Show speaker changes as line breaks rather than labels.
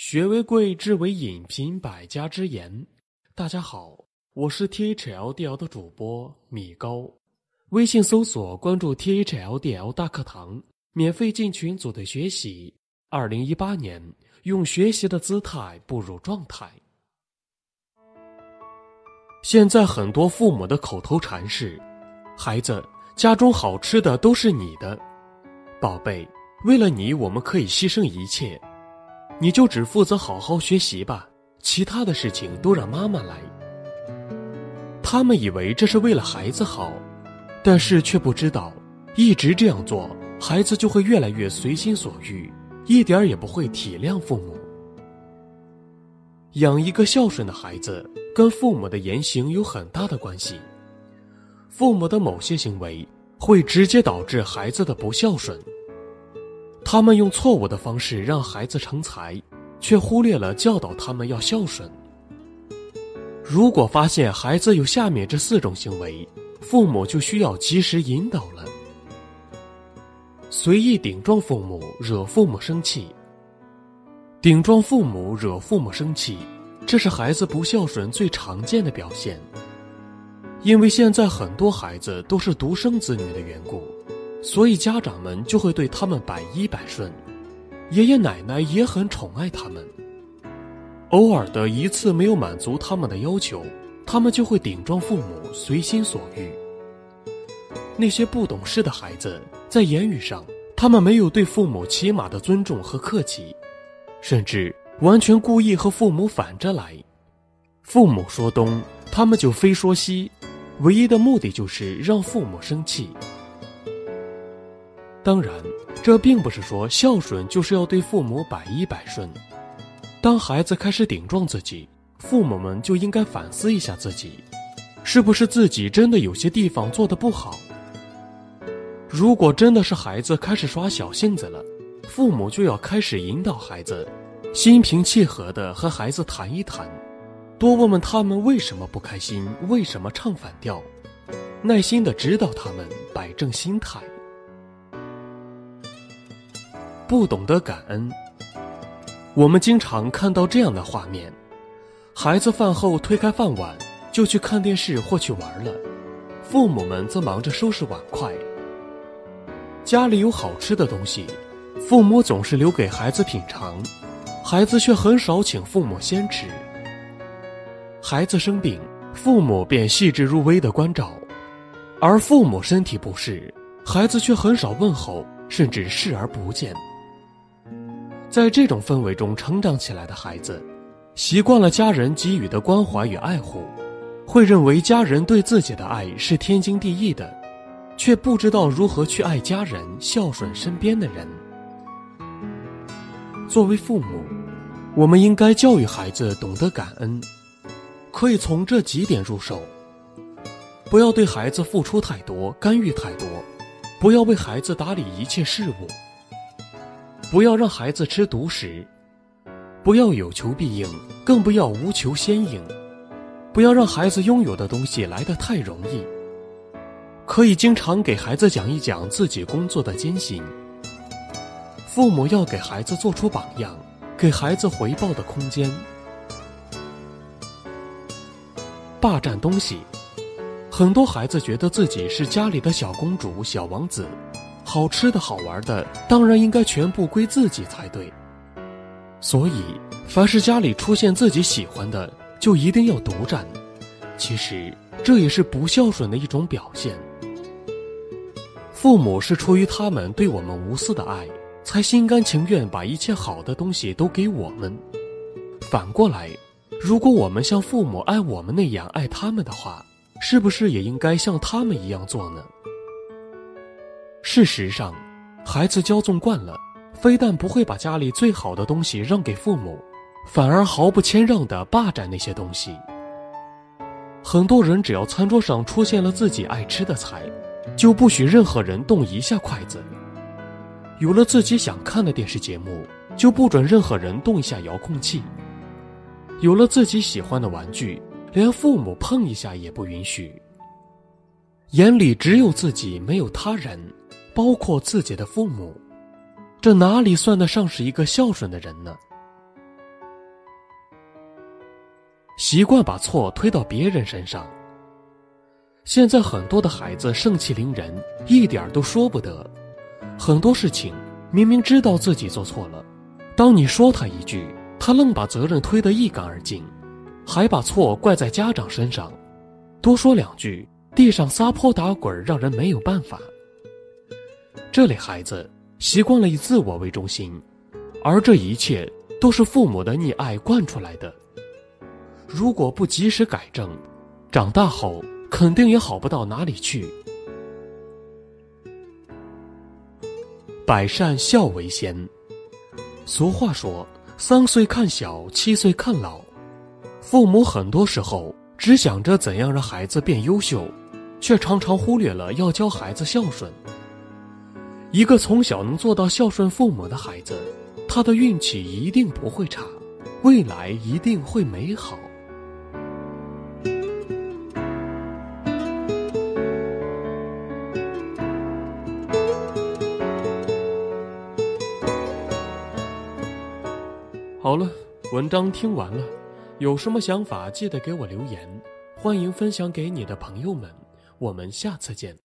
学为贵，知为引，品百家之言。大家好，我是 T H L D L 的主播米高。微信搜索关注 T H L D L 大课堂，免费进群组队学习。二零一八年，用学习的姿态步入状态。现在很多父母的口头禅是：“孩子，家中好吃的都是你的，宝贝，为了你，我们可以牺牲一切。”你就只负责好好学习吧，其他的事情都让妈妈来。他们以为这是为了孩子好，但是却不知道，一直这样做，孩子就会越来越随心所欲，一点也不会体谅父母。养一个孝顺的孩子，跟父母的言行有很大的关系。父母的某些行为，会直接导致孩子的不孝顺。他们用错误的方式让孩子成才，却忽略了教导他们要孝顺。如果发现孩子有下面这四种行为，父母就需要及时引导了。随意顶撞父母，惹父母生气。顶撞父母，惹父母生气，这是孩子不孝顺最常见的表现。因为现在很多孩子都是独生子女的缘故。所以家长们就会对他们百依百顺，爷爷奶奶也很宠爱他们。偶尔的一次没有满足他们的要求，他们就会顶撞父母，随心所欲。那些不懂事的孩子，在言语上，他们没有对父母起码的尊重和客气，甚至完全故意和父母反着来。父母说东，他们就非说西，唯一的目的就是让父母生气。当然，这并不是说孝顺就是要对父母百依百顺。当孩子开始顶撞自己，父母们就应该反思一下自己，是不是自己真的有些地方做的不好。如果真的是孩子开始耍小性子了，父母就要开始引导孩子，心平气和的和孩子谈一谈，多问问他们为什么不开心，为什么唱反调，耐心的指导他们摆正心态。不懂得感恩，我们经常看到这样的画面：孩子饭后推开饭碗就去看电视或去玩了，父母们则忙着收拾碗筷。家里有好吃的东西，父母总是留给孩子品尝，孩子却很少请父母先吃。孩子生病，父母便细致入微的关照，而父母身体不适，孩子却很少问候，甚至视而不见。在这种氛围中成长起来的孩子，习惯了家人给予的关怀与爱护，会认为家人对自己的爱是天经地义的，却不知道如何去爱家人、孝顺身边的人。作为父母，我们应该教育孩子懂得感恩，可以从这几点入手：不要对孩子付出太多、干预太多，不要为孩子打理一切事务。不要让孩子吃独食，不要有求必应，更不要无求先应。不要让孩子拥有的东西来得太容易。可以经常给孩子讲一讲自己工作的艰辛。父母要给孩子做出榜样，给孩子回报的空间。霸占东西，很多孩子觉得自己是家里的小公主、小王子。好吃的好玩的，当然应该全部归自己才对。所以，凡是家里出现自己喜欢的，就一定要独占。其实，这也是不孝顺的一种表现。父母是出于他们对我们无私的爱，才心甘情愿把一切好的东西都给我们。反过来，如果我们像父母爱我们那样爱他们的话，是不是也应该像他们一样做呢？事实上，孩子骄纵惯了，非但不会把家里最好的东西让给父母，反而毫不谦让地霸占那些东西。很多人只要餐桌上出现了自己爱吃的菜，就不许任何人动一下筷子；有了自己想看的电视节目，就不准任何人动一下遥控器；有了自己喜欢的玩具，连父母碰一下也不允许。眼里只有自己，没有他人。包括自己的父母，这哪里算得上是一个孝顺的人呢？习惯把错推到别人身上。现在很多的孩子盛气凌人，一点都说不得。很多事情明明知道自己做错了，当你说他一句，他愣把责任推得一干二净，还把错怪在家长身上。多说两句，地上撒泼打滚，让人没有办法。这类孩子习惯了以自我为中心，而这一切都是父母的溺爱惯出来的。如果不及时改正，长大后肯定也好不到哪里去。百善孝为先。俗话说：“三岁看小，七岁看老。”父母很多时候只想着怎样让孩子变优秀，却常常忽略了要教孩子孝顺。一个从小能做到孝顺父母的孩子，他的运气一定不会差，未来一定会美好。好了，文章听完了，有什么想法记得给我留言，欢迎分享给你的朋友们，我们下次见。